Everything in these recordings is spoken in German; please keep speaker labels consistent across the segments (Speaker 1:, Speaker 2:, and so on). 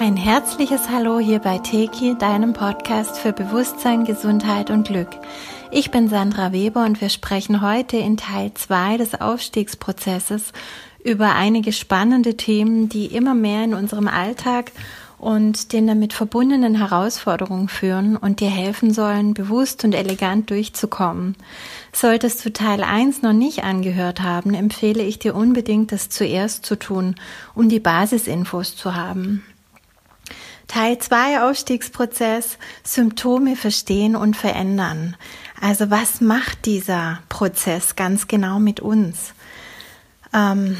Speaker 1: Ein herzliches Hallo hier bei Teki, deinem Podcast für Bewusstsein, Gesundheit und Glück. Ich bin Sandra Weber und wir sprechen heute in Teil 2 des Aufstiegsprozesses über einige spannende Themen, die immer mehr in unserem Alltag und den damit verbundenen Herausforderungen führen und dir helfen sollen, bewusst und elegant durchzukommen. Solltest du Teil 1 noch nicht angehört haben, empfehle ich dir unbedingt, das zuerst zu tun, um die Basisinfos zu haben. Teil 2 Aufstiegsprozess, Symptome verstehen und verändern. Also was macht dieser Prozess ganz genau mit uns? Ähm,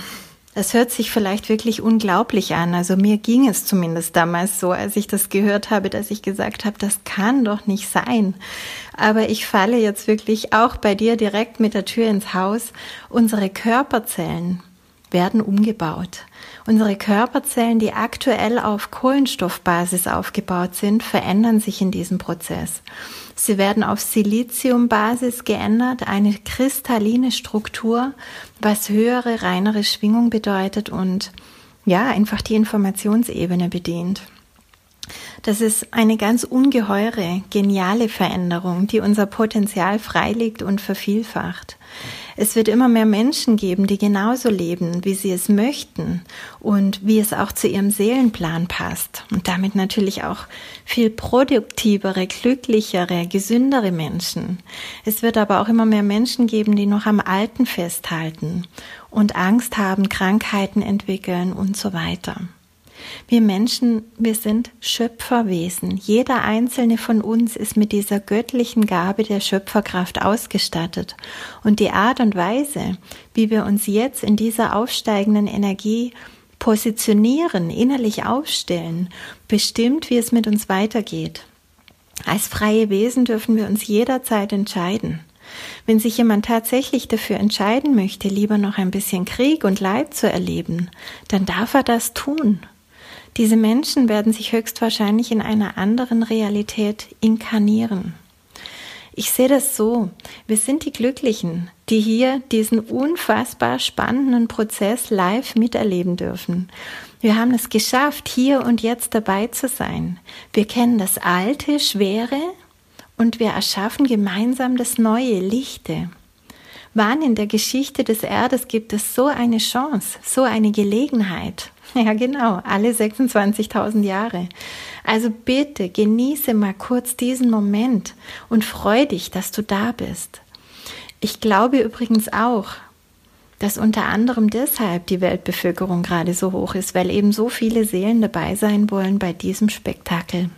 Speaker 1: das hört sich vielleicht wirklich unglaublich an. Also mir ging es zumindest damals so, als ich das gehört habe, dass ich gesagt habe, das kann doch nicht sein. Aber ich falle jetzt wirklich auch bei dir direkt mit der Tür ins Haus. Unsere Körperzellen werden umgebaut. Unsere Körperzellen, die aktuell auf Kohlenstoffbasis aufgebaut sind, verändern sich in diesem Prozess. Sie werden auf Siliziumbasis geändert, eine kristalline Struktur, was höhere, reinere Schwingung bedeutet und ja, einfach die Informationsebene bedient. Das ist eine ganz ungeheure, geniale Veränderung, die unser Potenzial freilegt und vervielfacht. Es wird immer mehr Menschen geben, die genauso leben, wie sie es möchten und wie es auch zu ihrem Seelenplan passt. Und damit natürlich auch viel produktivere, glücklichere, gesündere Menschen. Es wird aber auch immer mehr Menschen geben, die noch am Alten festhalten und Angst haben, Krankheiten entwickeln und so weiter. Wir Menschen, wir sind Schöpferwesen. Jeder einzelne von uns ist mit dieser göttlichen Gabe der Schöpferkraft ausgestattet. Und die Art und Weise, wie wir uns jetzt in dieser aufsteigenden Energie positionieren, innerlich aufstellen, bestimmt, wie es mit uns weitergeht. Als freie Wesen dürfen wir uns jederzeit entscheiden. Wenn sich jemand tatsächlich dafür entscheiden möchte, lieber noch ein bisschen Krieg und Leid zu erleben, dann darf er das tun. Diese Menschen werden sich höchstwahrscheinlich in einer anderen Realität inkarnieren. Ich sehe das so, wir sind die Glücklichen, die hier diesen unfassbar spannenden Prozess live miterleben dürfen. Wir haben es geschafft, hier und jetzt dabei zu sein. Wir kennen das Alte, Schwere und wir erschaffen gemeinsam das Neue, Lichte. Wann in der Geschichte des Erdes gibt es so eine Chance, so eine Gelegenheit? Ja, genau, alle 26.000 Jahre. Also bitte genieße mal kurz diesen Moment und freu dich, dass du da bist. Ich glaube übrigens auch, dass unter anderem deshalb die Weltbevölkerung gerade so hoch ist, weil eben so viele Seelen dabei sein wollen bei diesem Spektakel.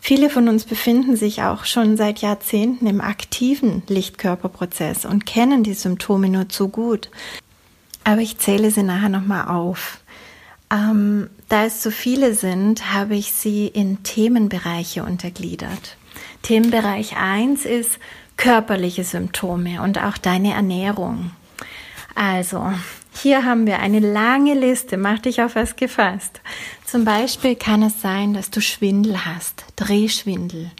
Speaker 1: Viele von uns befinden sich auch schon seit Jahrzehnten im aktiven Lichtkörperprozess und kennen die Symptome nur zu gut. Aber ich zähle sie nachher nochmal auf. Ähm, da es so viele sind, habe ich sie in Themenbereiche untergliedert. Themenbereich 1 ist körperliche Symptome und auch deine Ernährung. Also, hier haben wir eine lange Liste, mach dich auf was gefasst. Zum Beispiel kann es sein, dass du Schwindel hast, Drehschwindel.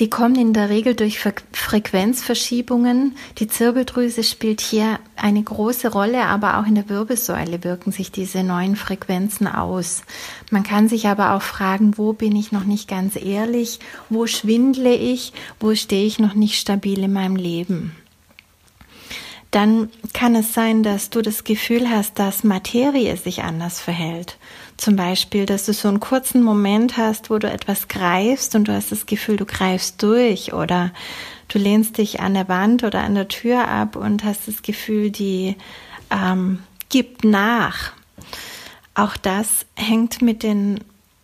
Speaker 1: Die kommen in der Regel durch Frequenzverschiebungen. Die Zirbeldrüse spielt hier eine große Rolle, aber auch in der Wirbelsäule wirken sich diese neuen Frequenzen aus. Man kann sich aber auch fragen, wo bin ich noch nicht ganz ehrlich? Wo schwindle ich? Wo stehe ich noch nicht stabil in meinem Leben? dann kann es sein, dass du das Gefühl hast, dass Materie sich anders verhält. Zum Beispiel, dass du so einen kurzen Moment hast, wo du etwas greifst und du hast das Gefühl, du greifst durch oder du lehnst dich an der Wand oder an der Tür ab und hast das Gefühl, die ähm, gibt nach. Auch das hängt mit den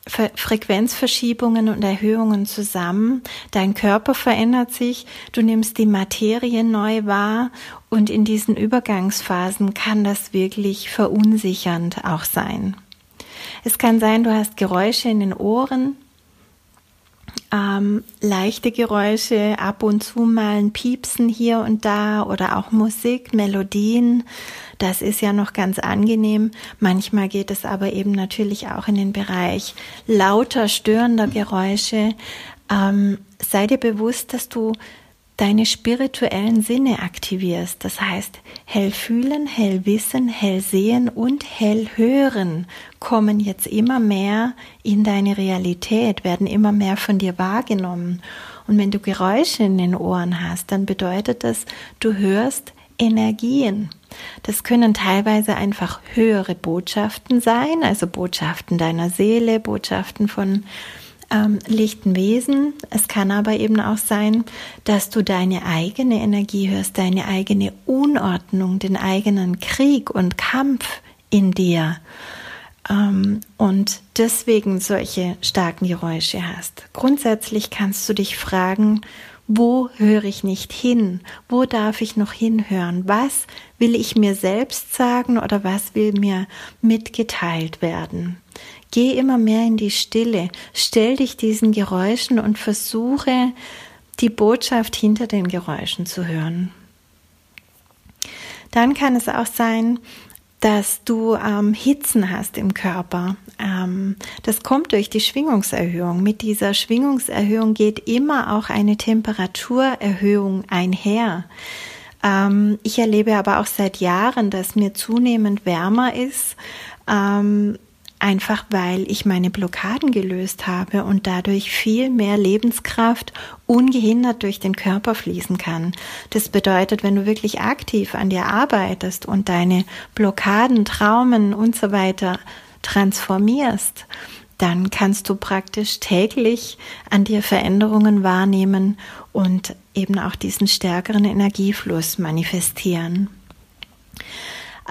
Speaker 1: Frequenzverschiebungen und Erhöhungen zusammen. Dein Körper verändert sich, du nimmst die Materie neu wahr und in diesen Übergangsphasen kann das wirklich verunsichernd auch sein. Es kann sein, du hast Geräusche in den Ohren, ähm, leichte Geräusche, ab und zu mal ein Piepsen hier und da oder auch Musik, Melodien. Das ist ja noch ganz angenehm. Manchmal geht es aber eben natürlich auch in den Bereich lauter, störender Geräusche. Ähm, sei dir bewusst, dass du deine spirituellen Sinne aktivierst. Das heißt, hell fühlen, hell wissen, hell sehen und hell hören kommen jetzt immer mehr in deine Realität, werden immer mehr von dir wahrgenommen. Und wenn du Geräusche in den Ohren hast, dann bedeutet das, du hörst Energien. Das können teilweise einfach höhere Botschaften sein, also Botschaften deiner Seele, Botschaften von ähm, lichten Wesen. Es kann aber eben auch sein, dass du deine eigene Energie hörst, deine eigene Unordnung, den eigenen Krieg und Kampf in dir ähm, und deswegen solche starken Geräusche hast. Grundsätzlich kannst du dich fragen, wo höre ich nicht hin? Wo darf ich noch hinhören? Was will ich mir selbst sagen oder was will mir mitgeteilt werden? Geh immer mehr in die Stille, stell dich diesen Geräuschen und versuche die Botschaft hinter den Geräuschen zu hören. Dann kann es auch sein, dass du ähm, Hitzen hast im Körper. Ähm, das kommt durch die Schwingungserhöhung. Mit dieser Schwingungserhöhung geht immer auch eine Temperaturerhöhung einher. Ähm, ich erlebe aber auch seit Jahren, dass mir zunehmend wärmer ist. Ähm, einfach weil ich meine Blockaden gelöst habe und dadurch viel mehr Lebenskraft ungehindert durch den Körper fließen kann. Das bedeutet, wenn du wirklich aktiv an dir arbeitest und deine Blockaden, Traumen und so weiter transformierst, dann kannst du praktisch täglich an dir Veränderungen wahrnehmen und eben auch diesen stärkeren Energiefluss manifestieren.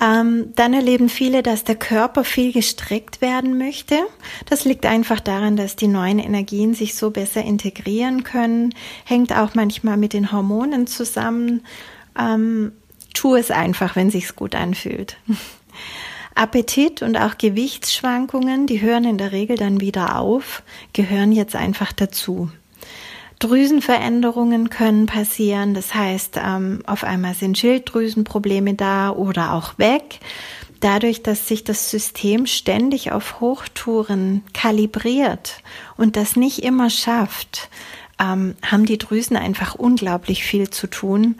Speaker 1: Ähm, dann erleben viele, dass der Körper viel gestreckt werden möchte. Das liegt einfach daran, dass die neuen Energien sich so besser integrieren können. Hängt auch manchmal mit den Hormonen zusammen. Ähm, tu es einfach, wenn sich's gut anfühlt. Appetit und auch Gewichtsschwankungen, die hören in der Regel dann wieder auf, gehören jetzt einfach dazu. Drüsenveränderungen können passieren. Das heißt, ähm, auf einmal sind Schilddrüsenprobleme da oder auch weg. Dadurch, dass sich das System ständig auf Hochtouren kalibriert und das nicht immer schafft, ähm, haben die Drüsen einfach unglaublich viel zu tun.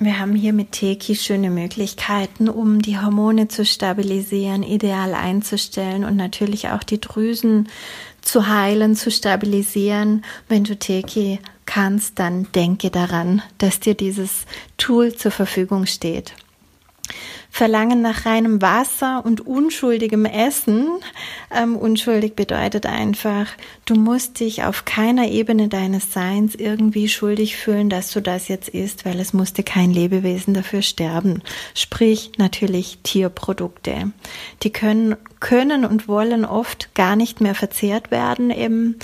Speaker 1: Wir haben hier mit Teki schöne Möglichkeiten, um die Hormone zu stabilisieren, ideal einzustellen und natürlich auch die Drüsen zu heilen, zu stabilisieren. Wenn du Teki kannst, dann denke daran, dass dir dieses Tool zur Verfügung steht. Verlangen nach reinem Wasser und unschuldigem Essen. Ähm, unschuldig bedeutet einfach, du musst dich auf keiner Ebene deines Seins irgendwie schuldig fühlen, dass du das jetzt isst, weil es musste kein Lebewesen dafür sterben. Sprich natürlich Tierprodukte. Die können, können und wollen oft gar nicht mehr verzehrt werden eben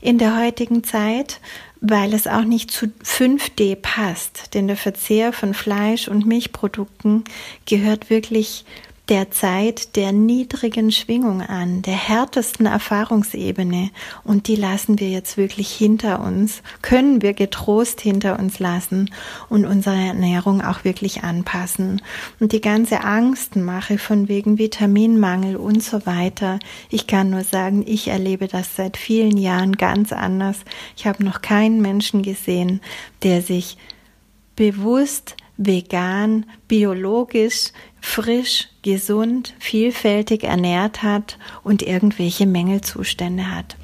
Speaker 1: in der heutigen Zeit weil es auch nicht zu 5D passt. Denn der Verzehr von Fleisch und Milchprodukten gehört wirklich der Zeit der niedrigen Schwingung an, der härtesten Erfahrungsebene. Und die lassen wir jetzt wirklich hinter uns, können wir getrost hinter uns lassen und unsere Ernährung auch wirklich anpassen. Und die ganze Angstmache von wegen Vitaminmangel und so weiter, ich kann nur sagen, ich erlebe das seit vielen Jahren ganz anders. Ich habe noch keinen Menschen gesehen, der sich bewusst vegan, biologisch, frisch, gesund, vielfältig ernährt hat und irgendwelche Mängelzustände hat.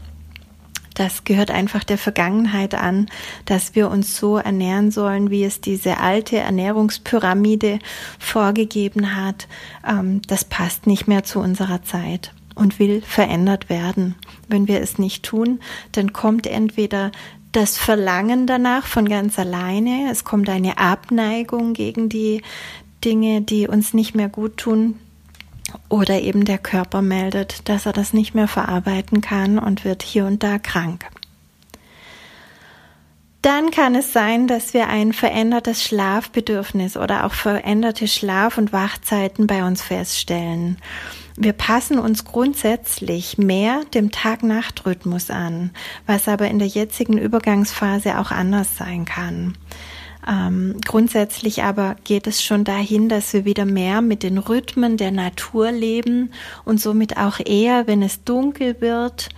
Speaker 1: Das gehört einfach der Vergangenheit an, dass wir uns so ernähren sollen, wie es diese alte Ernährungspyramide vorgegeben hat. Ähm, das passt nicht mehr zu unserer Zeit und will verändert werden. Wenn wir es nicht tun, dann kommt entweder das Verlangen danach von ganz alleine, es kommt eine Abneigung gegen die Dinge, die uns nicht mehr gut tun, oder eben der Körper meldet, dass er das nicht mehr verarbeiten kann und wird hier und da krank. Dann kann es sein, dass wir ein verändertes Schlafbedürfnis oder auch veränderte Schlaf- und Wachzeiten bei uns feststellen. Wir passen uns grundsätzlich mehr dem Tag-Nacht-Rhythmus an, was aber in der jetzigen Übergangsphase auch anders sein kann. Ähm, grundsätzlich aber geht es schon dahin, dass wir wieder mehr mit den Rhythmen der Natur leben und somit auch eher, wenn es dunkel wird,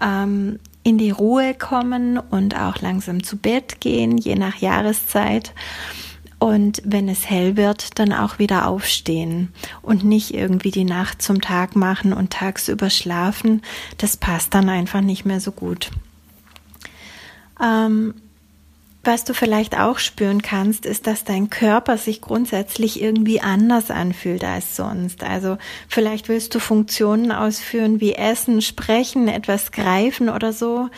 Speaker 1: ähm, in die Ruhe kommen und auch langsam zu Bett gehen, je nach Jahreszeit. Und wenn es hell wird, dann auch wieder aufstehen und nicht irgendwie die Nacht zum Tag machen und tagsüber schlafen. Das passt dann einfach nicht mehr so gut. Ähm, was du vielleicht auch spüren kannst, ist, dass dein Körper sich grundsätzlich irgendwie anders anfühlt als sonst. Also vielleicht willst du Funktionen ausführen wie Essen, Sprechen, etwas greifen oder so.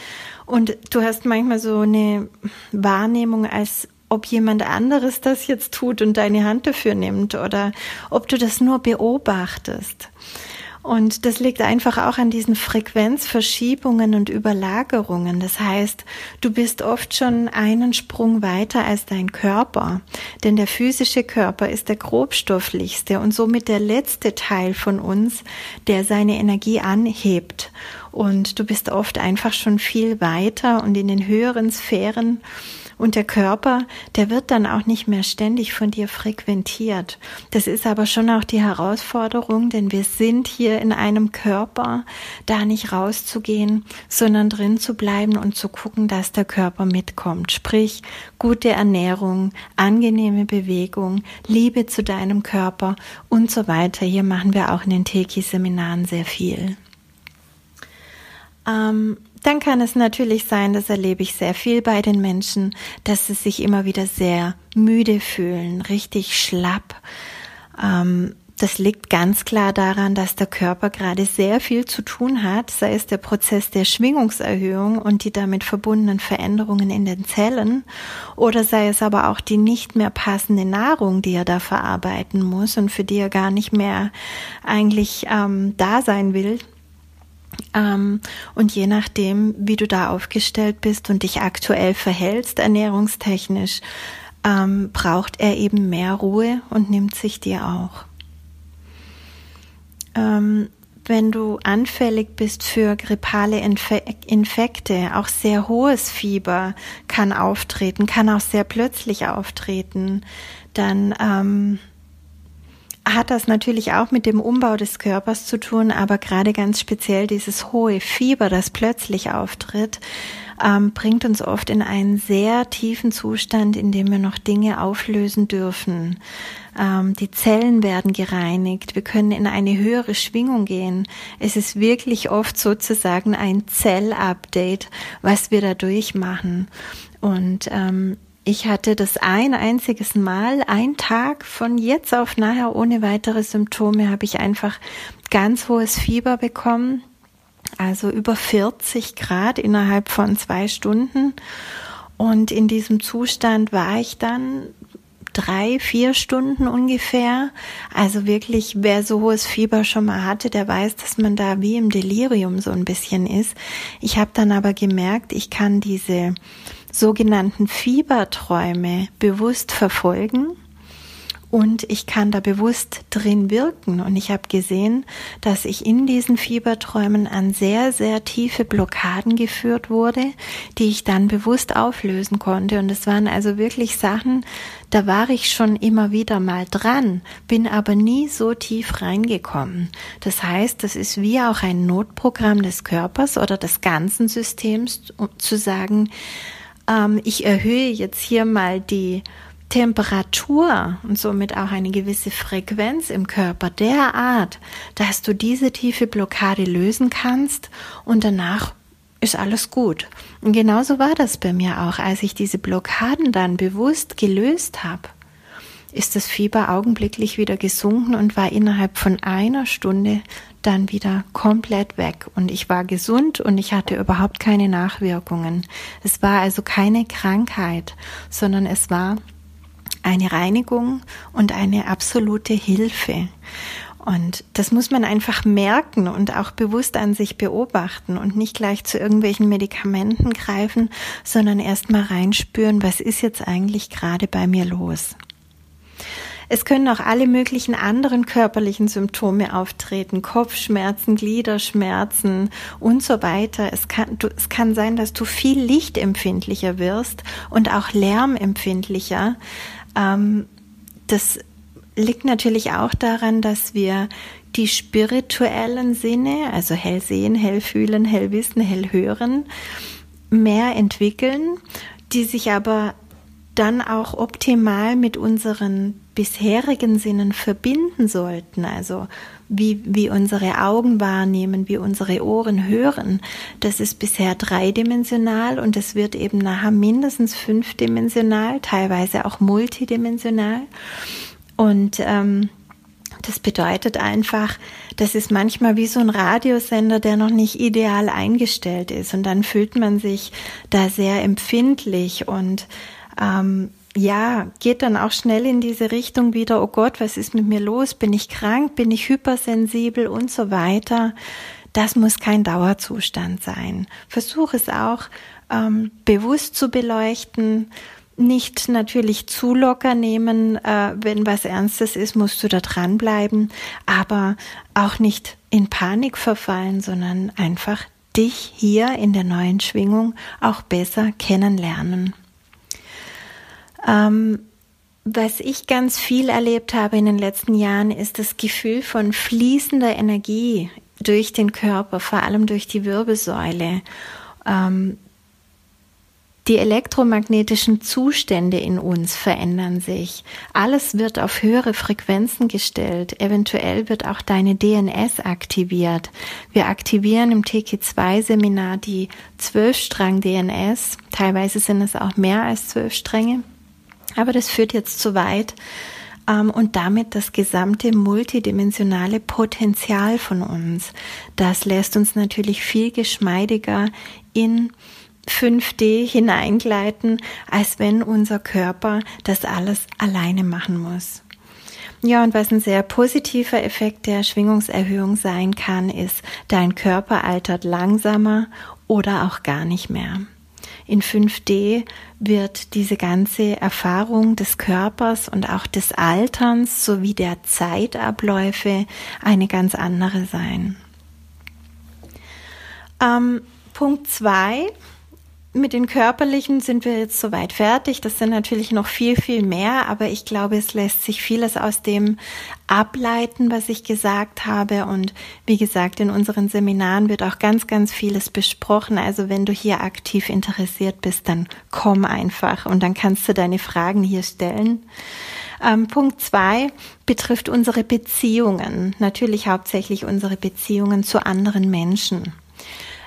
Speaker 1: Und du hast manchmal so eine Wahrnehmung, als ob jemand anderes das jetzt tut und deine Hand dafür nimmt oder ob du das nur beobachtest. Und das liegt einfach auch an diesen Frequenzverschiebungen und Überlagerungen. Das heißt, du bist oft schon einen Sprung weiter als dein Körper. Denn der physische Körper ist der grobstofflichste und somit der letzte Teil von uns, der seine Energie anhebt. Und du bist oft einfach schon viel weiter und in den höheren Sphären und der Körper, der wird dann auch nicht mehr ständig von dir frequentiert. Das ist aber schon auch die Herausforderung, denn wir sind hier in einem Körper, da nicht rauszugehen, sondern drin zu bleiben und zu gucken, dass der Körper mitkommt. Sprich, gute Ernährung, angenehme Bewegung, Liebe zu deinem Körper und so weiter. Hier machen wir auch in den Teki-Seminaren sehr viel. Ähm, dann kann es natürlich sein, das erlebe ich sehr viel bei den Menschen, dass sie sich immer wieder sehr müde fühlen, richtig schlapp. Ähm, das liegt ganz klar daran, dass der Körper gerade sehr viel zu tun hat, sei es der Prozess der Schwingungserhöhung und die damit verbundenen Veränderungen in den Zellen, oder sei es aber auch die nicht mehr passende Nahrung, die er da verarbeiten muss und für die er gar nicht mehr eigentlich ähm, da sein will. Ähm, und je nachdem, wie du da aufgestellt bist und dich aktuell verhältst, ernährungstechnisch, ähm, braucht er eben mehr Ruhe und nimmt sich dir auch. Ähm, wenn du anfällig bist für grippale Infe Infekte, auch sehr hohes Fieber kann auftreten, kann auch sehr plötzlich auftreten, dann hat das natürlich auch mit dem Umbau des Körpers zu tun, aber gerade ganz speziell dieses hohe Fieber, das plötzlich auftritt, ähm, bringt uns oft in einen sehr tiefen Zustand, in dem wir noch Dinge auflösen dürfen. Ähm, die Zellen werden gereinigt, wir können in eine höhere Schwingung gehen. Es ist wirklich oft sozusagen ein Zellupdate, was wir da durchmachen. Und ähm, ich hatte das ein einziges Mal, ein Tag von jetzt auf nachher ohne weitere Symptome, habe ich einfach ganz hohes Fieber bekommen, also über 40 Grad innerhalb von zwei Stunden. Und in diesem Zustand war ich dann drei, vier Stunden ungefähr. Also wirklich, wer so hohes Fieber schon mal hatte, der weiß, dass man da wie im Delirium so ein bisschen ist. Ich habe dann aber gemerkt, ich kann diese sogenannten Fieberträume bewusst verfolgen und ich kann da bewusst drin wirken. Und ich habe gesehen, dass ich in diesen Fieberträumen an sehr, sehr tiefe Blockaden geführt wurde, die ich dann bewusst auflösen konnte. Und es waren also wirklich Sachen, da war ich schon immer wieder mal dran, bin aber nie so tief reingekommen. Das heißt, das ist wie auch ein Notprogramm des Körpers oder des ganzen Systems, um zu sagen, ähm, ich erhöhe jetzt hier mal die Temperatur und somit auch eine gewisse Frequenz im Körper derart, dass du diese tiefe Blockade lösen kannst und danach ist alles gut. Und genauso war das bei mir auch, als ich diese Blockaden dann bewusst gelöst habe ist das Fieber augenblicklich wieder gesunken und war innerhalb von einer Stunde dann wieder komplett weg und ich war gesund und ich hatte überhaupt keine Nachwirkungen. Es war also keine Krankheit, sondern es war eine Reinigung und eine absolute Hilfe. Und das muss man einfach merken und auch bewusst an sich beobachten und nicht gleich zu irgendwelchen Medikamenten greifen, sondern erst mal reinspüren, was ist jetzt eigentlich gerade bei mir los. Es können auch alle möglichen anderen körperlichen Symptome auftreten, Kopfschmerzen, Gliederschmerzen und so weiter. Es kann, du, es kann sein, dass du viel lichtempfindlicher wirst und auch lärmempfindlicher. Ähm, das liegt natürlich auch daran, dass wir die spirituellen Sinne, also hell sehen, hell fühlen, hell wissen, hell hören, mehr entwickeln, die sich aber dann auch optimal mit unseren bisherigen Sinnen verbinden sollten. Also wie, wie unsere Augen wahrnehmen, wie unsere Ohren hören. Das ist bisher dreidimensional und es wird eben nachher mindestens fünfdimensional, teilweise auch multidimensional. Und ähm, das bedeutet einfach, das ist manchmal wie so ein Radiosender, der noch nicht ideal eingestellt ist. Und dann fühlt man sich da sehr empfindlich und ähm, ja, geht dann auch schnell in diese Richtung wieder, oh Gott, was ist mit mir los? Bin ich krank? Bin ich hypersensibel und so weiter? Das muss kein Dauerzustand sein. Versuch es auch ähm, bewusst zu beleuchten. Nicht natürlich zu locker nehmen, äh, wenn was Ernstes ist, musst du da dranbleiben, aber auch nicht in Panik verfallen, sondern einfach dich hier in der neuen Schwingung auch besser kennenlernen. Ähm, was ich ganz viel erlebt habe in den letzten Jahren, ist das Gefühl von fließender Energie durch den Körper, vor allem durch die Wirbelsäule. Ähm, die elektromagnetischen Zustände in uns verändern sich. Alles wird auf höhere Frequenzen gestellt. Eventuell wird auch deine DNS aktiviert. Wir aktivieren im TK2-Seminar die Zwölfstrang-DNS. Teilweise sind es auch mehr als zwölf Stränge. Aber das führt jetzt zu weit ähm, und damit das gesamte multidimensionale Potenzial von uns. Das lässt uns natürlich viel geschmeidiger in 5D hineingleiten, als wenn unser Körper das alles alleine machen muss. Ja, und was ein sehr positiver Effekt der Schwingungserhöhung sein kann, ist, dein Körper altert langsamer oder auch gar nicht mehr. In 5D wird diese ganze Erfahrung des Körpers und auch des Alterns sowie der Zeitabläufe eine ganz andere sein. Ähm, Punkt 2 mit den körperlichen sind wir jetzt soweit fertig. Das sind natürlich noch viel, viel mehr, aber ich glaube, es lässt sich vieles aus dem ableiten, was ich gesagt habe. Und wie gesagt, in unseren Seminaren wird auch ganz, ganz vieles besprochen. Also wenn du hier aktiv interessiert bist, dann komm einfach und dann kannst du deine Fragen hier stellen. Ähm, Punkt zwei betrifft unsere Beziehungen. Natürlich hauptsächlich unsere Beziehungen zu anderen Menschen.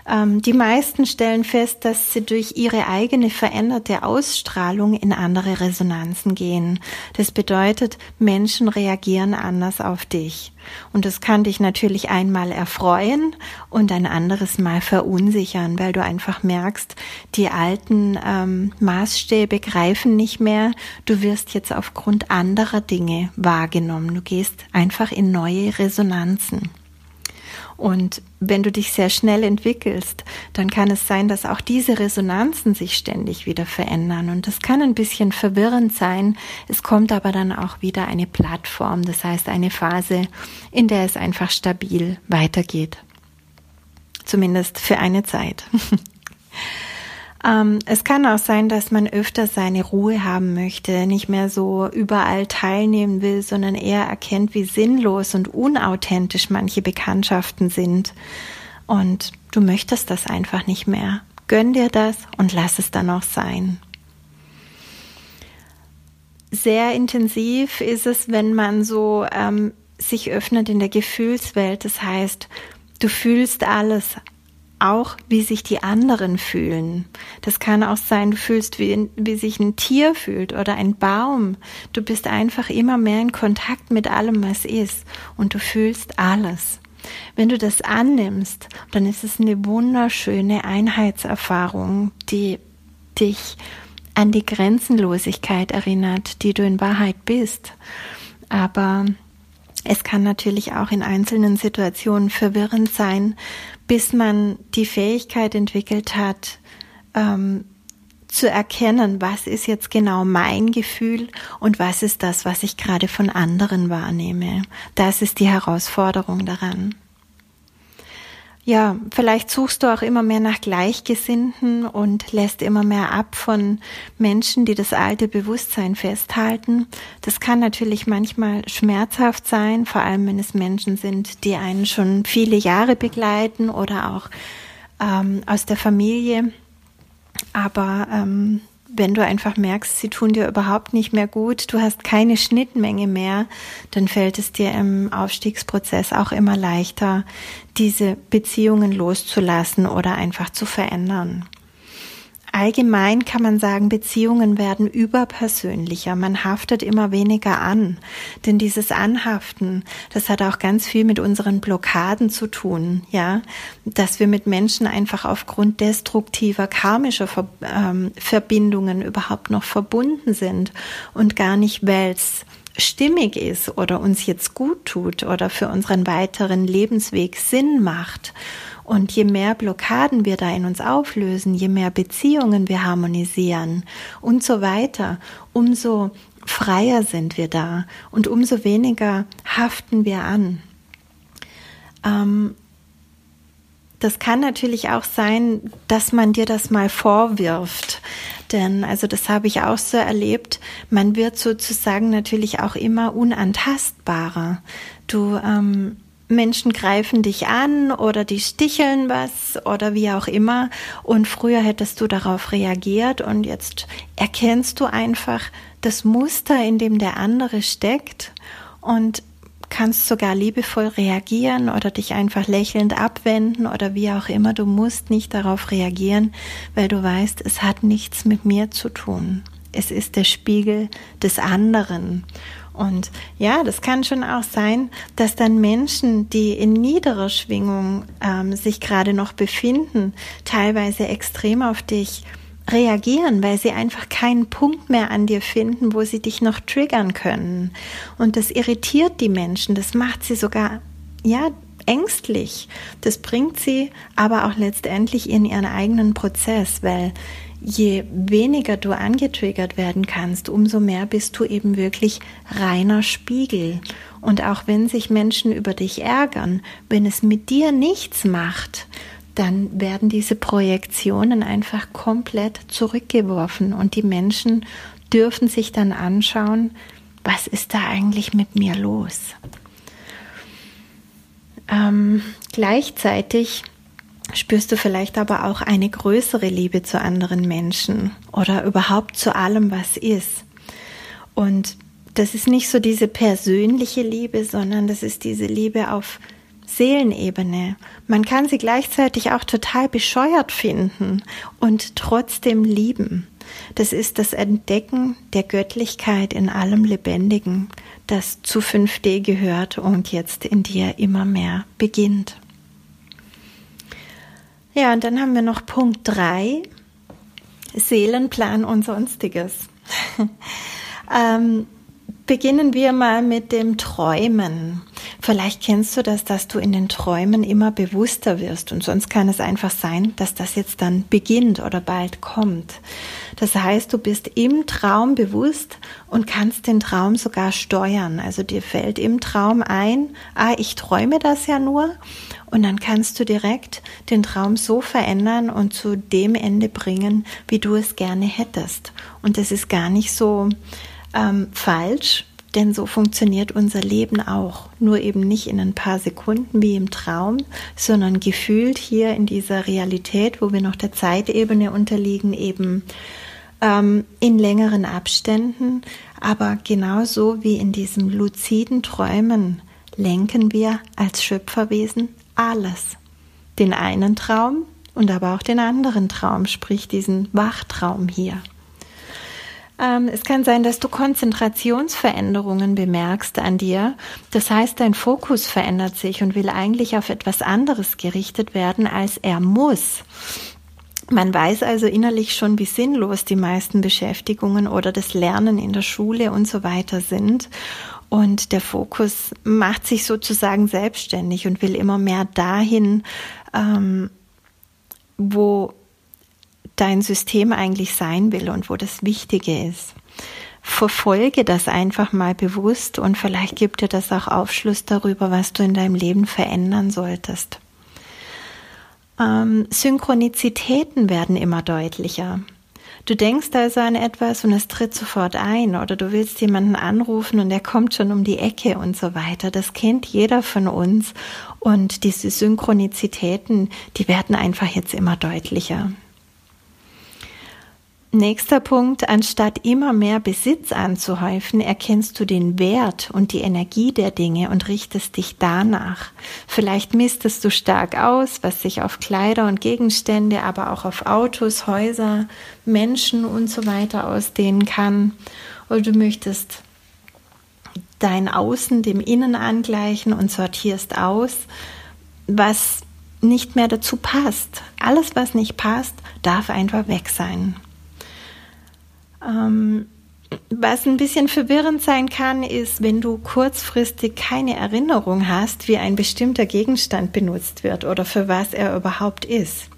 Speaker 1: Ähm, die meisten stellen fest, dass sie durch ihre eigene veränderte Ausstrahlung in andere Resonanzen gehen. Das bedeutet, Menschen reagieren anders auf dich. Und das kann dich natürlich einmal erfreuen und ein anderes Mal verunsichern, weil du einfach merkst, die alten ähm, Maßstäbe greifen nicht mehr. Du wirst jetzt aufgrund anderer Dinge wahrgenommen. Du gehst einfach in neue Resonanzen. Und wenn du dich sehr schnell entwickelst, dann kann es sein, dass auch diese Resonanzen sich ständig wieder verändern. Und das kann ein bisschen verwirrend sein. Es kommt aber dann auch wieder eine Plattform, das heißt eine Phase, in der es einfach stabil weitergeht. Zumindest für eine Zeit. Ähm, es kann auch sein, dass man öfter seine Ruhe haben möchte, nicht mehr so überall teilnehmen will, sondern eher erkennt, wie sinnlos und unauthentisch manche Bekanntschaften sind. Und du möchtest das einfach nicht mehr. Gönn dir das und lass es dann auch sein. Sehr intensiv ist es, wenn man so ähm, sich öffnet in der Gefühlswelt. Das heißt, du fühlst alles, auch, wie sich die anderen fühlen. Das kann auch sein, du fühlst, wie, wie sich ein Tier fühlt oder ein Baum. Du bist einfach immer mehr in Kontakt mit allem, was ist. Und du fühlst alles. Wenn du das annimmst, dann ist es eine wunderschöne Einheitserfahrung, die dich an die Grenzenlosigkeit erinnert, die du in Wahrheit bist. Aber es kann natürlich auch in einzelnen Situationen verwirrend sein, bis man die Fähigkeit entwickelt hat, ähm, zu erkennen, was ist jetzt genau mein Gefühl und was ist das, was ich gerade von anderen wahrnehme. Das ist die Herausforderung daran. Ja, vielleicht suchst du auch immer mehr nach Gleichgesinnten und lässt immer mehr ab von Menschen, die das alte Bewusstsein festhalten. Das kann natürlich manchmal schmerzhaft sein, vor allem wenn es Menschen sind, die einen schon viele Jahre begleiten oder auch ähm, aus der Familie. Aber ähm, wenn du einfach merkst, sie tun dir überhaupt nicht mehr gut, du hast keine Schnittmenge mehr, dann fällt es dir im Aufstiegsprozess auch immer leichter, diese Beziehungen loszulassen oder einfach zu verändern. Allgemein kann man sagen, Beziehungen werden überpersönlicher. Man haftet immer weniger an. Denn dieses Anhaften, das hat auch ganz viel mit unseren Blockaden zu tun, ja. Dass wir mit Menschen einfach aufgrund destruktiver, karmischer ähm, Verbindungen überhaupt noch verbunden sind und gar nicht, es stimmig ist oder uns jetzt gut tut oder für unseren weiteren Lebensweg Sinn macht. Und je mehr Blockaden wir da in uns auflösen, je mehr Beziehungen wir harmonisieren und so weiter, umso freier sind wir da und umso weniger haften wir an. Ähm, das kann natürlich auch sein, dass man dir das mal vorwirft. Denn, also das habe ich auch so erlebt, man wird sozusagen natürlich auch immer unantastbarer. Du ähm, Menschen greifen dich an oder die sticheln was oder wie auch immer. Und früher hättest du darauf reagiert und jetzt erkennst du einfach das Muster, in dem der andere steckt und kannst sogar liebevoll reagieren oder dich einfach lächelnd abwenden oder wie auch immer. Du musst nicht darauf reagieren, weil du weißt, es hat nichts mit mir zu tun. Es ist der Spiegel des anderen. Und ja, das kann schon auch sein, dass dann Menschen, die in niederer Schwingung ähm, sich gerade noch befinden, teilweise extrem auf dich reagieren, weil sie einfach keinen Punkt mehr an dir finden, wo sie dich noch triggern können. Und das irritiert die Menschen, das macht sie sogar, ja, ängstlich. Das bringt sie aber auch letztendlich in ihren eigenen Prozess, weil je weniger du angetriggert werden kannst, umso mehr bist du eben wirklich reiner Spiegel. Und auch wenn sich Menschen über dich ärgern, wenn es mit dir nichts macht, dann werden diese Projektionen einfach komplett zurückgeworfen und die Menschen dürfen sich dann anschauen, was ist da eigentlich mit mir los? Ähm, gleichzeitig spürst du vielleicht aber auch eine größere Liebe zu anderen Menschen oder überhaupt zu allem, was ist. Und das ist nicht so diese persönliche Liebe, sondern das ist diese Liebe auf Seelenebene. Man kann sie gleichzeitig auch total bescheuert finden und trotzdem lieben. Das ist das Entdecken der Göttlichkeit in allem Lebendigen, das zu 5D gehört und jetzt in dir immer mehr beginnt. Ja, und dann haben wir noch Punkt 3, Seelenplan und sonstiges. ähm, beginnen wir mal mit dem Träumen. Vielleicht kennst du das, dass du in den Träumen immer bewusster wirst und sonst kann es einfach sein, dass das jetzt dann beginnt oder bald kommt. Das heißt, du bist im Traum bewusst und kannst den Traum sogar steuern. Also dir fällt im Traum ein, ah, ich träume das ja nur und dann kannst du direkt den Traum so verändern und zu dem Ende bringen, wie du es gerne hättest. Und das ist gar nicht so ähm, falsch, denn so funktioniert unser Leben auch. Nur eben nicht in ein paar Sekunden wie im Traum, sondern gefühlt hier in dieser Realität, wo wir noch der Zeitebene unterliegen, eben ähm, in längeren Abständen. Aber genauso wie in diesem luziden Träumen lenken wir als Schöpferwesen alles. Den einen Traum und aber auch den anderen Traum, sprich diesen Wachtraum hier. Ähm, es kann sein, dass du Konzentrationsveränderungen bemerkst an dir. Das heißt, dein Fokus verändert sich und will eigentlich auf etwas anderes gerichtet werden, als er muss. Man weiß also innerlich schon, wie sinnlos die meisten Beschäftigungen oder das Lernen in der Schule und so weiter sind. Und der Fokus macht sich sozusagen selbstständig und will immer mehr dahin, ähm, wo dein System eigentlich sein will und wo das Wichtige ist. Verfolge das einfach mal bewusst und vielleicht gibt dir das auch Aufschluss darüber, was du in deinem Leben verändern solltest. Ähm, Synchronizitäten werden immer deutlicher. Du denkst also an etwas und es tritt sofort ein oder du willst jemanden anrufen und er kommt schon um die Ecke und so weiter. Das kennt jeder von uns und diese Synchronizitäten, die werden einfach jetzt immer deutlicher. Nächster Punkt, anstatt immer mehr Besitz anzuhäufen, erkennst du den Wert und die Energie der Dinge und richtest dich danach. Vielleicht mistest du stark aus, was sich auf Kleider und Gegenstände, aber auch auf Autos, Häuser, Menschen und so weiter ausdehnen kann. Oder du möchtest dein Außen dem Innen angleichen und sortierst aus, was nicht mehr dazu passt. Alles, was nicht passt, darf einfach weg sein. Ähm, was ein bisschen verwirrend sein kann, ist, wenn du kurzfristig keine Erinnerung hast, wie ein bestimmter Gegenstand benutzt wird oder für was er überhaupt ist.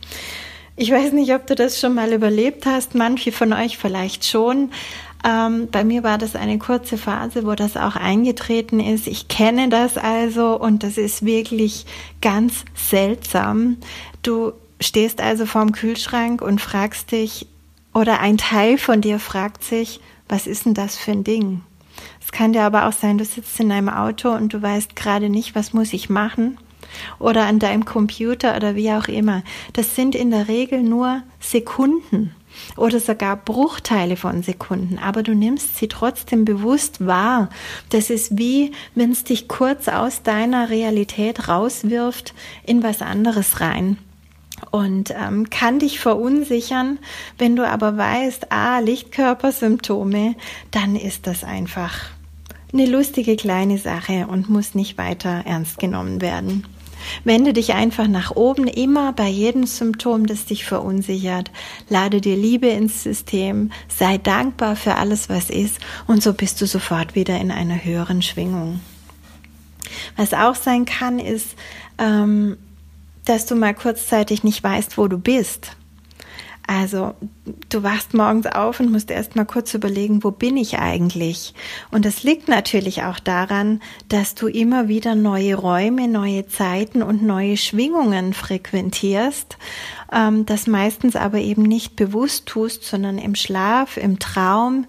Speaker 1: Ich weiß nicht, ob du das schon mal überlebt hast, manche von euch vielleicht schon. Ähm, bei mir war das eine kurze Phase, wo das auch eingetreten ist. Ich kenne das also und das ist wirklich ganz seltsam. Du stehst also vorm Kühlschrank und fragst dich, oder ein Teil von dir fragt sich, was ist denn das für ein Ding? Es kann dir aber auch sein, du sitzt in einem Auto und du weißt gerade nicht, was muss ich machen? Oder an deinem Computer oder wie auch immer. Das sind in der Regel nur Sekunden oder sogar Bruchteile von Sekunden, aber du nimmst sie trotzdem bewusst wahr. Das ist wie, wenn es dich kurz aus deiner Realität rauswirft in was anderes rein und ähm, kann dich verunsichern. Wenn du aber weißt, ah, Lichtkörpersymptome, dann ist das einfach eine lustige kleine Sache und muss nicht weiter ernst genommen werden. Wende dich einfach nach oben, immer bei jedem Symptom, das dich verunsichert. Lade dir Liebe ins System, sei dankbar für alles, was ist, und so bist du sofort wieder in einer höheren Schwingung. Was auch sein kann, ist, ähm, dass du mal kurzzeitig nicht weißt, wo du bist. Also du wachst morgens auf und musst erst mal kurz überlegen, wo bin ich eigentlich? Und das liegt natürlich auch daran, dass du immer wieder neue Räume, neue Zeiten und neue Schwingungen frequentierst, ähm, das meistens aber eben nicht bewusst tust, sondern im Schlaf, im Traum,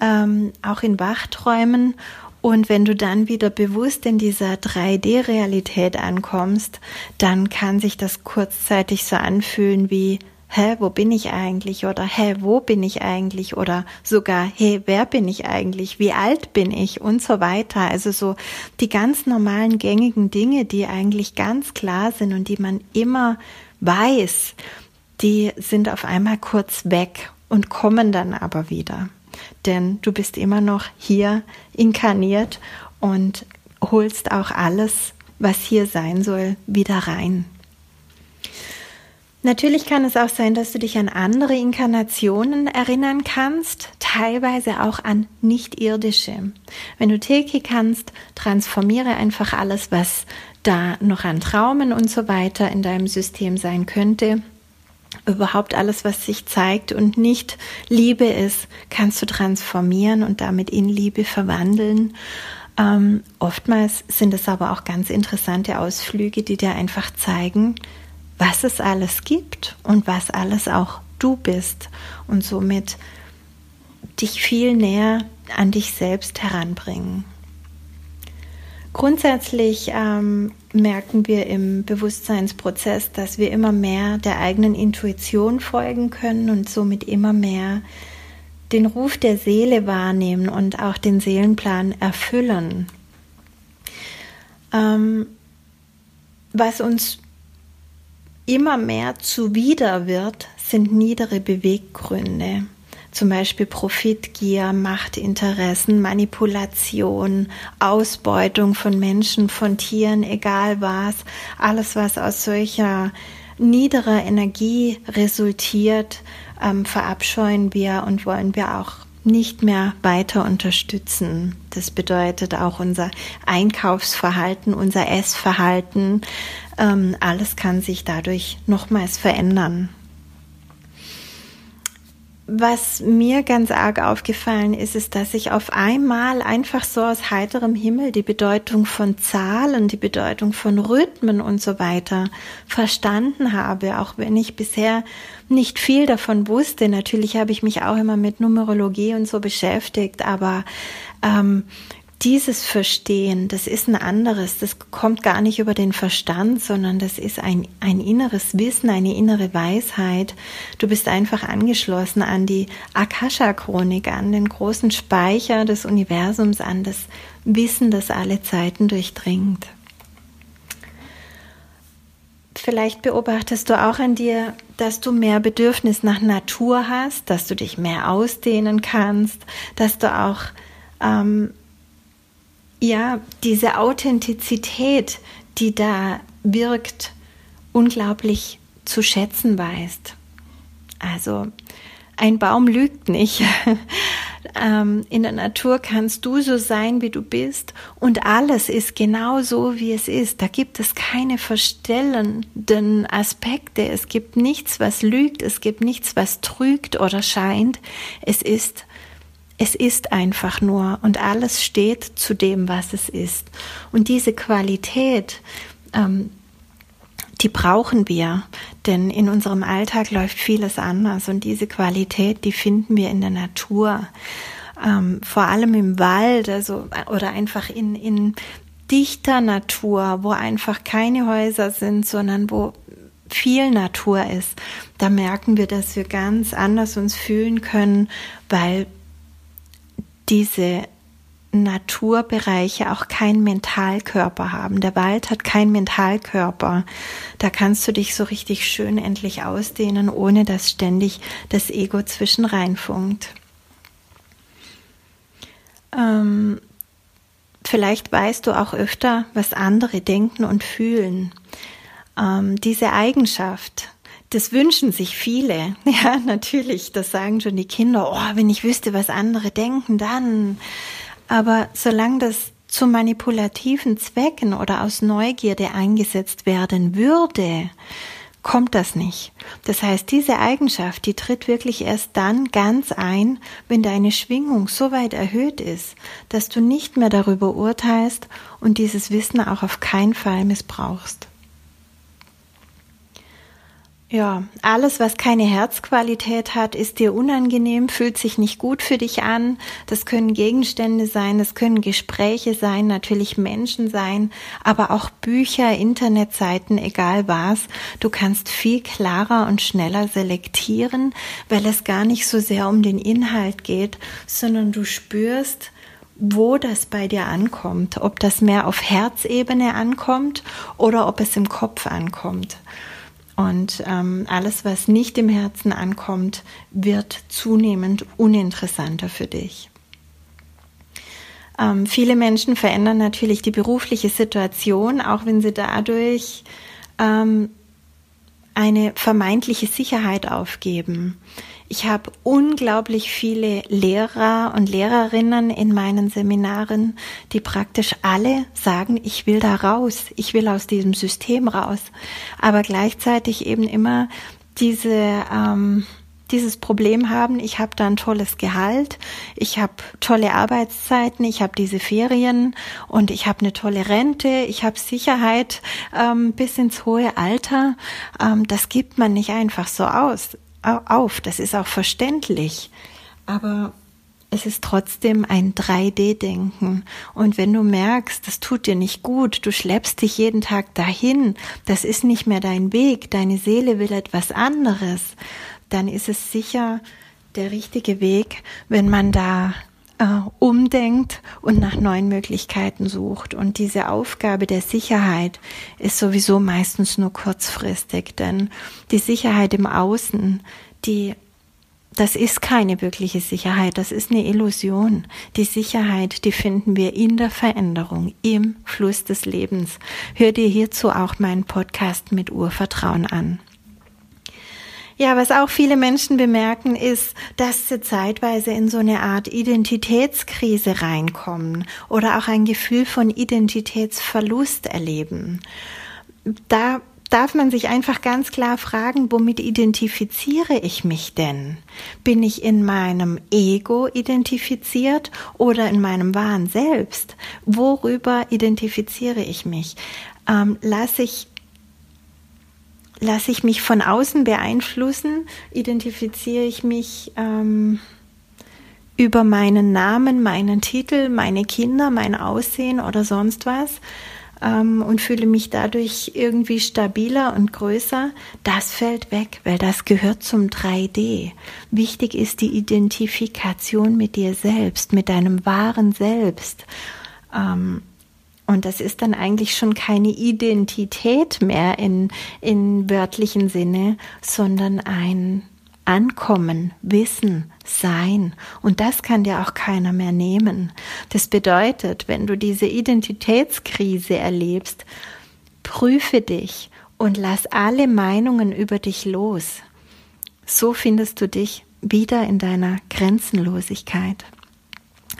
Speaker 1: ähm, auch in Wachträumen und wenn du dann wieder bewusst in dieser 3D-Realität ankommst, dann kann sich das kurzzeitig so anfühlen wie, hä, wo bin ich eigentlich? Oder hä, wo bin ich eigentlich? Oder sogar, hä, wer bin ich eigentlich? Wie alt bin ich? Und so weiter. Also so die ganz normalen gängigen Dinge, die eigentlich ganz klar sind und die man immer weiß, die sind auf einmal kurz weg und kommen dann aber wieder denn du bist immer noch hier inkarniert und holst auch alles, was hier sein soll, wieder rein. Natürlich kann es auch sein, dass du dich an andere Inkarnationen erinnern kannst, teilweise auch an nicht-irdische. Wenn du Teki kannst, transformiere einfach alles, was da noch an Traumen und so weiter in deinem System sein könnte überhaupt alles, was sich zeigt und nicht Liebe ist, kannst du transformieren und damit in Liebe verwandeln. Ähm, oftmals sind es aber auch ganz interessante Ausflüge, die dir einfach zeigen, was es alles gibt und was alles auch du bist und somit dich viel näher an dich selbst heranbringen. Grundsätzlich ähm, merken wir im Bewusstseinsprozess, dass wir immer mehr der eigenen Intuition folgen können und somit immer mehr den Ruf der Seele wahrnehmen und auch den Seelenplan erfüllen. Ähm, was uns immer mehr zuwider wird, sind niedere Beweggründe zum Beispiel Profitgier, Machtinteressen, Manipulation, Ausbeutung von Menschen, von Tieren, egal was, alles, was aus solcher niederer Energie resultiert, ähm, verabscheuen wir und wollen wir auch nicht mehr weiter unterstützen. Das bedeutet auch unser Einkaufsverhalten, unser Essverhalten, ähm, alles kann sich dadurch nochmals verändern. Was mir ganz arg aufgefallen ist, ist, dass ich auf einmal einfach so aus heiterem Himmel die Bedeutung von Zahlen, die Bedeutung von Rhythmen und so weiter verstanden habe, auch wenn ich bisher nicht viel davon wusste. Natürlich habe ich mich auch immer mit Numerologie und so beschäftigt, aber ähm, dieses Verstehen, das ist ein anderes, das kommt gar nicht über den Verstand, sondern das ist ein, ein inneres Wissen, eine innere Weisheit. Du bist einfach angeschlossen an die Akasha-Chronik, an den großen Speicher des Universums, an das Wissen, das alle Zeiten durchdringt. Vielleicht beobachtest du auch an dir, dass du mehr Bedürfnis nach Natur hast, dass du dich mehr ausdehnen kannst, dass du auch ähm, ja, diese Authentizität, die da wirkt, unglaublich zu schätzen weißt. Also ein Baum lügt nicht. Ähm, in der Natur kannst du so sein, wie du bist und alles ist genau so, wie es ist. Da gibt es keine verstellenden Aspekte. Es gibt nichts, was lügt. Es gibt nichts, was trügt oder scheint. Es ist es ist einfach nur und alles steht zu dem, was es ist. Und diese Qualität, ähm, die brauchen wir, denn in unserem Alltag läuft vieles anders und diese Qualität, die finden wir in der Natur, ähm, vor allem im Wald, also oder einfach in, in dichter Natur, wo einfach keine Häuser sind, sondern wo viel Natur ist. Da merken wir, dass wir ganz anders uns fühlen können, weil diese Naturbereiche auch keinen Mentalkörper haben. Der Wald hat keinen Mentalkörper. Da kannst du dich so richtig schön endlich ausdehnen, ohne dass ständig das Ego zwischen reinfunkt. Ähm, vielleicht weißt du auch öfter, was andere denken und fühlen. Ähm, diese Eigenschaft, das wünschen sich viele. Ja, natürlich, das sagen schon die Kinder. Oh, wenn ich wüsste, was andere denken, dann. Aber solange das zu manipulativen Zwecken oder aus Neugierde eingesetzt werden würde, kommt das nicht. Das heißt, diese Eigenschaft, die tritt wirklich erst dann ganz ein, wenn deine Schwingung so weit erhöht ist, dass du nicht mehr darüber urteilst und dieses Wissen auch auf keinen Fall missbrauchst. Ja, alles, was keine Herzqualität hat, ist dir unangenehm, fühlt sich nicht gut für dich an. Das können Gegenstände sein, das können Gespräche sein, natürlich Menschen sein, aber auch Bücher, Internetseiten, egal was. Du kannst viel klarer und schneller selektieren, weil es gar nicht so sehr um den Inhalt geht, sondern du spürst, wo das bei dir ankommt, ob das mehr auf Herzebene ankommt oder ob es im Kopf ankommt. Und ähm, alles, was nicht im Herzen ankommt, wird zunehmend uninteressanter für dich. Ähm, viele Menschen verändern natürlich die berufliche Situation, auch wenn sie dadurch ähm, eine vermeintliche Sicherheit aufgeben. Ich habe unglaublich viele Lehrer und Lehrerinnen in meinen Seminaren, die praktisch alle sagen, ich will da raus, ich will aus diesem System raus, aber gleichzeitig eben immer diese ähm, dieses Problem haben, ich habe da ein tolles Gehalt, ich habe tolle Arbeitszeiten, ich habe diese Ferien und ich habe eine tolle Rente, ich habe Sicherheit ähm, bis ins hohe Alter. Ähm, das gibt man nicht einfach so aus auf. Das ist auch verständlich. Aber es ist trotzdem ein 3D-Denken. Und wenn du merkst, das tut dir nicht gut, du schleppst dich jeden Tag dahin, das ist nicht mehr dein Weg, deine Seele will etwas anderes, dann ist es sicher der richtige Weg, wenn man da äh, umdenkt und nach neuen Möglichkeiten sucht. Und diese Aufgabe der Sicherheit ist sowieso meistens nur kurzfristig, denn die Sicherheit im Außen, die das ist keine wirkliche Sicherheit, das ist eine Illusion. Die Sicherheit, die finden wir in der Veränderung, im Fluss des Lebens. Hör dir hierzu auch meinen Podcast mit Urvertrauen an. Ja, was auch viele Menschen bemerken, ist, dass sie zeitweise in so eine Art Identitätskrise reinkommen oder auch ein Gefühl von Identitätsverlust erleben. Da darf man sich einfach ganz klar fragen, womit identifiziere ich mich denn? Bin ich in meinem Ego identifiziert oder in meinem wahren Selbst? Worüber identifiziere ich mich? Ähm, lasse ich lasse ich mich von außen beeinflussen? Identifiziere ich mich ähm, über meinen Namen, meinen Titel, meine Kinder, mein Aussehen oder sonst was? ähm, und fühle mich dadurch irgendwie stabiler und größer, das fällt weg, weil das gehört zum 3D. Wichtig ist die Identifikation mit dir selbst, mit deinem wahren Selbst. Ähm, und das ist dann eigentlich schon keine Identität mehr in, in wörtlichen Sinne, sondern ein Ankommen, Wissen, Sein. Und das kann dir auch keiner mehr nehmen. Das bedeutet, wenn du diese Identitätskrise erlebst, prüfe dich und lass alle Meinungen über dich los. So findest du dich wieder in deiner Grenzenlosigkeit.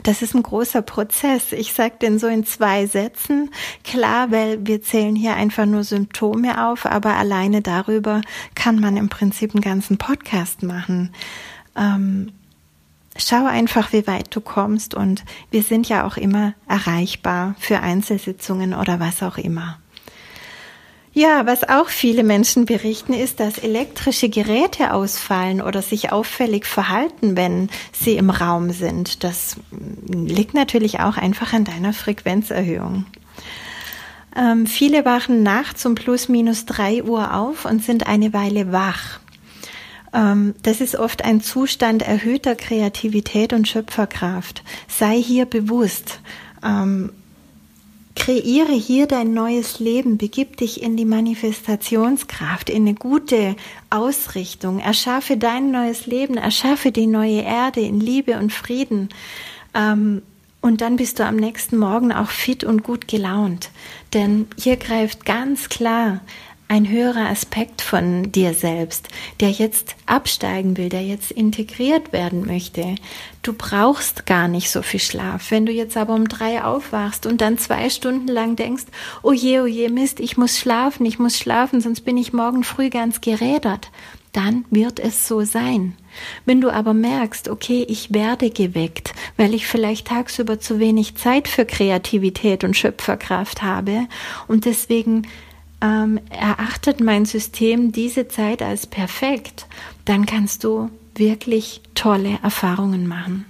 Speaker 1: Das ist ein großer Prozess. Ich sage den so in zwei Sätzen. Klar, weil wir zählen hier einfach nur Symptome auf, aber alleine darüber kann man im Prinzip einen ganzen Podcast machen. Ähm, schau einfach, wie weit du kommst und wir sind ja auch immer erreichbar für Einzelsitzungen oder was auch immer. Ja, was auch viele Menschen berichten, ist, dass elektrische Geräte ausfallen oder sich auffällig verhalten, wenn sie im Raum sind. Das liegt natürlich auch einfach an deiner Frequenzerhöhung. Ähm, viele wachen nachts um plus minus drei Uhr auf und sind eine Weile wach. Ähm, das ist oft ein Zustand erhöhter Kreativität und Schöpferkraft. Sei hier bewusst. Ähm, Kreiere hier dein neues Leben, begib dich in die Manifestationskraft, in eine gute Ausrichtung, erschaffe dein neues Leben, erschaffe die neue Erde in Liebe und Frieden. Ähm, und dann bist du am nächsten Morgen auch fit und gut gelaunt. Denn hier greift ganz klar ein höherer Aspekt von dir selbst, der jetzt absteigen will, der jetzt integriert werden möchte. Du brauchst gar nicht so viel Schlaf. Wenn du jetzt aber um drei aufwachst und dann zwei Stunden lang denkst, oh je, oh je, Mist, ich muss schlafen, ich muss schlafen, sonst bin ich morgen früh ganz gerädert, dann wird es so sein. Wenn du aber merkst, okay, ich werde geweckt, weil ich vielleicht tagsüber zu wenig Zeit für Kreativität und Schöpferkraft habe und deswegen ähm, erachtet mein System diese Zeit als perfekt, dann kannst du wirklich tolle Erfahrungen machen.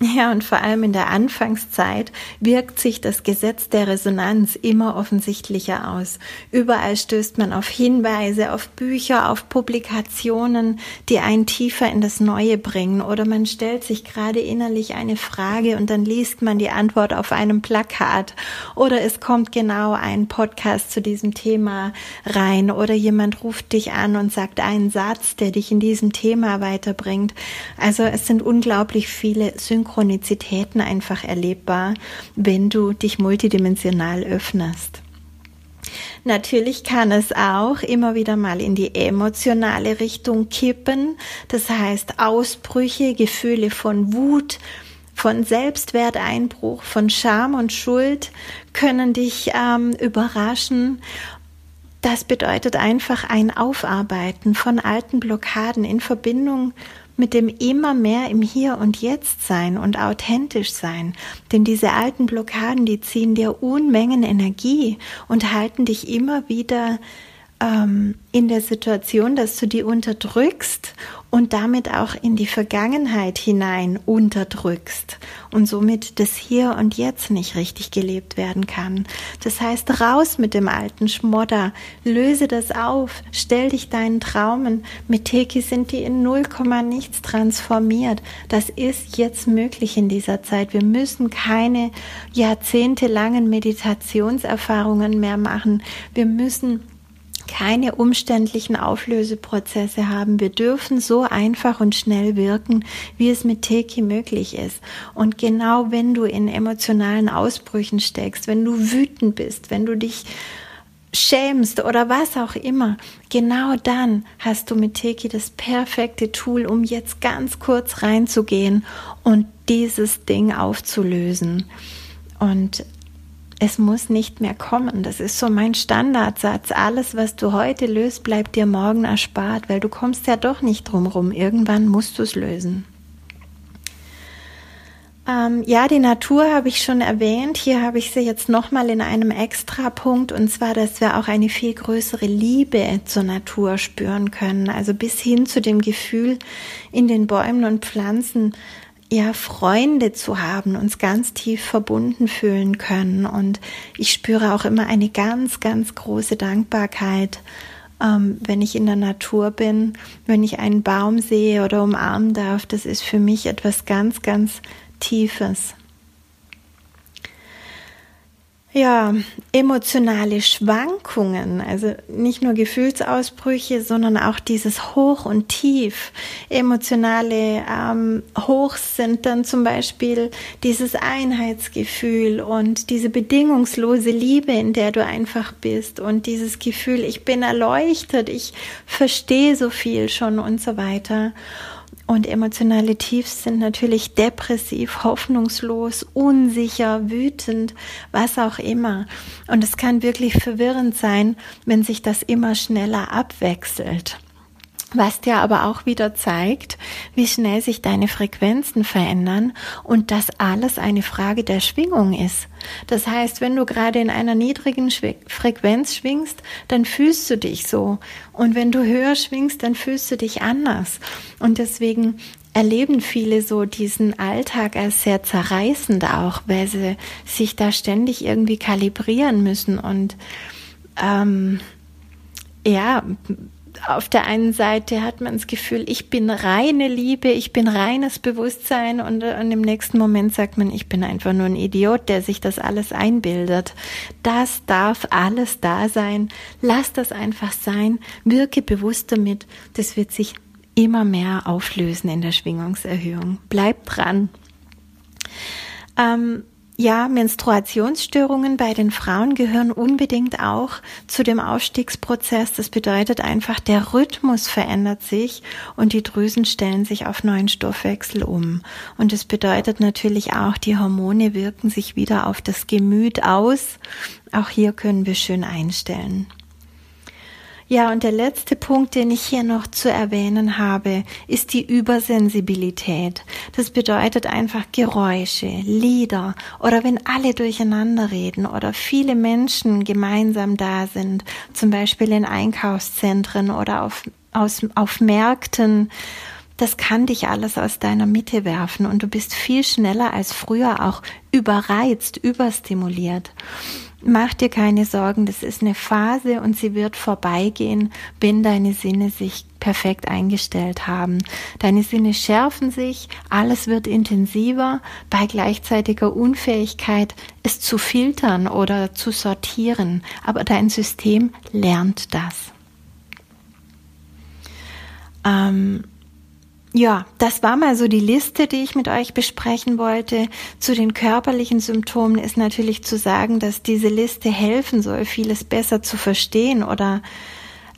Speaker 1: Ja, und vor allem in der Anfangszeit wirkt sich das Gesetz der Resonanz immer offensichtlicher aus. Überall stößt man auf Hinweise, auf Bücher, auf Publikationen, die einen tiefer in das Neue bringen. Oder man stellt sich gerade innerlich eine Frage und dann liest man die Antwort auf einem Plakat. Oder es kommt genau ein Podcast zu diesem Thema rein. Oder jemand ruft dich an und sagt einen Satz, der dich in diesem Thema weiterbringt. Also es sind unglaublich viele Synchronisierungen Synchronizitäten einfach erlebbar, wenn du dich multidimensional öffnest. Natürlich kann es auch immer wieder mal in die emotionale Richtung kippen. Das heißt, Ausbrüche, Gefühle von Wut, von Selbstwerteinbruch, von Scham und Schuld können dich ähm, überraschen. Das bedeutet einfach ein Aufarbeiten von alten Blockaden in Verbindung mit dem immer mehr im Hier und Jetzt sein und authentisch sein. Denn diese alten Blockaden, die ziehen dir Unmengen Energie und halten dich immer wieder ähm, in der Situation, dass du die unterdrückst und damit auch in die Vergangenheit hinein unterdrückst und somit das Hier und Jetzt nicht richtig gelebt werden kann. Das heißt, raus mit dem alten Schmodder, löse das auf, stell dich deinen Traumen. Mit Teki sind die in null Komma nichts transformiert. Das ist jetzt möglich in dieser Zeit. Wir müssen keine jahrzehntelangen Meditationserfahrungen mehr machen. Wir müssen keine umständlichen Auflöseprozesse haben. Wir dürfen so einfach und schnell wirken, wie es mit Teki möglich ist. Und genau wenn du in emotionalen Ausbrüchen steckst, wenn du wütend bist, wenn du dich schämst oder was auch immer, genau dann hast du mit Teki das perfekte Tool, um jetzt ganz kurz reinzugehen und dieses Ding aufzulösen. Und es muss nicht mehr kommen. Das ist so mein Standardsatz. Alles, was du heute löst, bleibt dir morgen erspart, weil du kommst ja doch nicht drum rum. Irgendwann musst du es lösen. Ähm, ja, die Natur habe ich schon erwähnt. Hier habe ich sie jetzt nochmal in einem Extrapunkt und zwar, dass wir auch eine viel größere Liebe zur Natur spüren können. Also bis hin zu dem Gefühl, in den Bäumen und Pflanzen ja, Freunde zu haben, uns ganz tief verbunden fühlen können. Und ich spüre auch immer eine ganz, ganz große Dankbarkeit, ähm, wenn ich in der Natur bin, wenn ich einen Baum sehe oder umarmen darf. Das ist für mich etwas ganz, ganz Tiefes. Ja, emotionale Schwankungen, also nicht nur Gefühlsausbrüche, sondern auch dieses Hoch und Tief. Emotionale ähm, Hochs sind dann zum Beispiel dieses Einheitsgefühl und diese bedingungslose Liebe, in der du einfach bist und dieses Gefühl, ich bin erleuchtet, ich verstehe so viel schon und so weiter. Und emotionale Tiefs sind natürlich depressiv, hoffnungslos, unsicher, wütend, was auch immer. Und es kann wirklich verwirrend sein, wenn sich das immer schneller abwechselt was dir aber auch wieder zeigt, wie schnell sich deine Frequenzen verändern und dass alles eine Frage der Schwingung ist. Das heißt, wenn du gerade in einer niedrigen Frequenz schwingst, dann fühlst du dich so. Und wenn du höher schwingst, dann fühlst du dich anders. Und deswegen erleben viele so diesen Alltag als sehr zerreißend auch, weil sie sich da ständig irgendwie kalibrieren müssen und ähm, ja, auf der einen Seite hat man das Gefühl, ich bin reine Liebe, ich bin reines Bewusstsein und, und im nächsten Moment sagt man, ich bin einfach nur ein Idiot, der sich das alles einbildet. Das darf alles da sein. Lass das einfach sein. Wirke bewusst damit. Das wird sich immer mehr auflösen in der Schwingungserhöhung. Bleib dran. Ähm, ja, Menstruationsstörungen bei den Frauen gehören unbedingt auch zu dem Ausstiegsprozess. Das bedeutet einfach, der Rhythmus verändert sich und die Drüsen stellen sich auf neuen Stoffwechsel um. Und es bedeutet natürlich auch, die Hormone wirken sich wieder auf das Gemüt aus. Auch hier können wir schön einstellen. Ja, und der letzte Punkt, den ich hier noch zu erwähnen habe, ist die Übersensibilität. Das bedeutet einfach Geräusche, Lieder oder wenn alle durcheinander reden oder viele Menschen gemeinsam da sind, zum Beispiel in Einkaufszentren oder auf, aus, auf Märkten das kann dich alles aus deiner Mitte werfen und du bist viel schneller als früher auch überreizt, überstimuliert. Mach dir keine Sorgen, das ist eine Phase und sie wird vorbeigehen, wenn deine Sinne sich perfekt eingestellt haben. Deine Sinne schärfen sich, alles wird intensiver bei gleichzeitiger Unfähigkeit, es zu filtern oder zu sortieren, aber dein System lernt das. Ähm, ja, das war mal so die Liste, die ich mit euch besprechen wollte. Zu den körperlichen Symptomen ist natürlich zu sagen, dass diese Liste helfen soll, vieles besser zu verstehen oder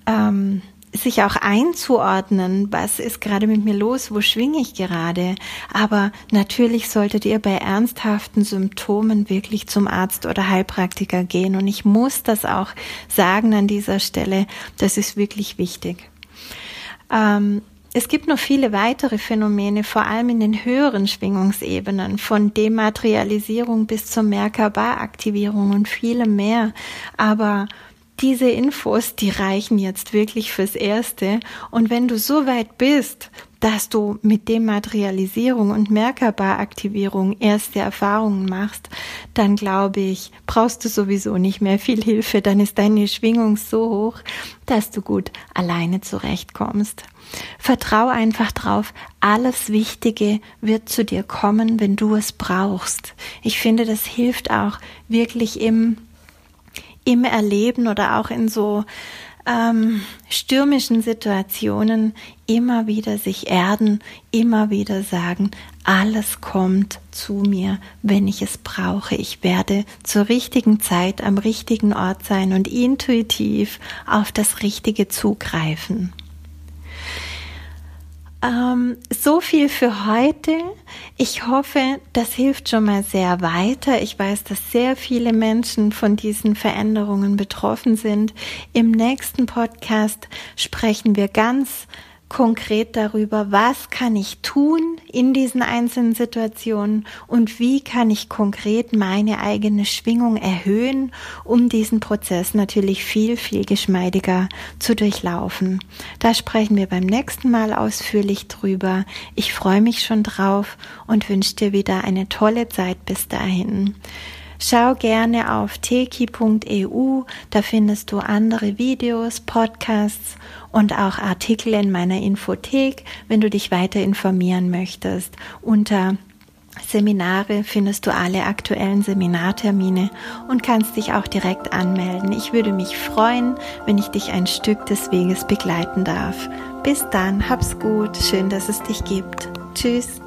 Speaker 1: ähm, sich auch einzuordnen, was ist gerade mit mir los, wo schwinge ich gerade. Aber natürlich solltet ihr bei ernsthaften Symptomen wirklich zum Arzt oder Heilpraktiker gehen. Und ich muss das auch sagen an dieser Stelle, das ist wirklich wichtig. Ähm, es gibt noch viele weitere Phänomene, vor allem in den höheren Schwingungsebenen, von Dematerialisierung bis zur Merkaba-Aktivierung und vielem mehr. Aber diese Infos, die reichen jetzt wirklich fürs Erste. Und wenn du so weit bist, dass du mit Dematerialisierung und Merkaba-Aktivierung erste Erfahrungen machst, dann glaube ich, brauchst du sowieso nicht mehr viel Hilfe. Dann ist deine Schwingung so hoch, dass du gut alleine zurechtkommst. Vertrau einfach drauf, alles Wichtige wird zu dir kommen, wenn du es brauchst. Ich finde, das hilft auch wirklich im, im Erleben oder auch in so ähm, stürmischen Situationen immer wieder sich erden, immer wieder sagen, alles kommt zu mir, wenn ich es brauche. Ich werde zur richtigen Zeit am richtigen Ort sein und intuitiv auf das Richtige zugreifen. Ähm, so viel für heute. Ich hoffe, das hilft schon mal sehr weiter. Ich weiß, dass sehr viele Menschen von diesen Veränderungen betroffen sind. Im nächsten Podcast sprechen wir ganz konkret darüber, was kann ich tun in diesen einzelnen Situationen und wie kann ich konkret meine eigene Schwingung erhöhen, um diesen Prozess natürlich viel, viel geschmeidiger zu durchlaufen. Da sprechen wir beim nächsten Mal ausführlich drüber. Ich freue mich schon drauf und wünsche dir wieder eine tolle Zeit bis dahin. Schau gerne auf teki.eu, da findest du andere Videos, Podcasts und auch Artikel in meiner Infothek, wenn du dich weiter informieren möchtest. Unter Seminare findest du alle aktuellen Seminartermine und kannst dich auch direkt anmelden. Ich würde mich freuen, wenn ich dich ein Stück des Weges begleiten darf. Bis dann, hab's gut, schön, dass es dich gibt. Tschüss.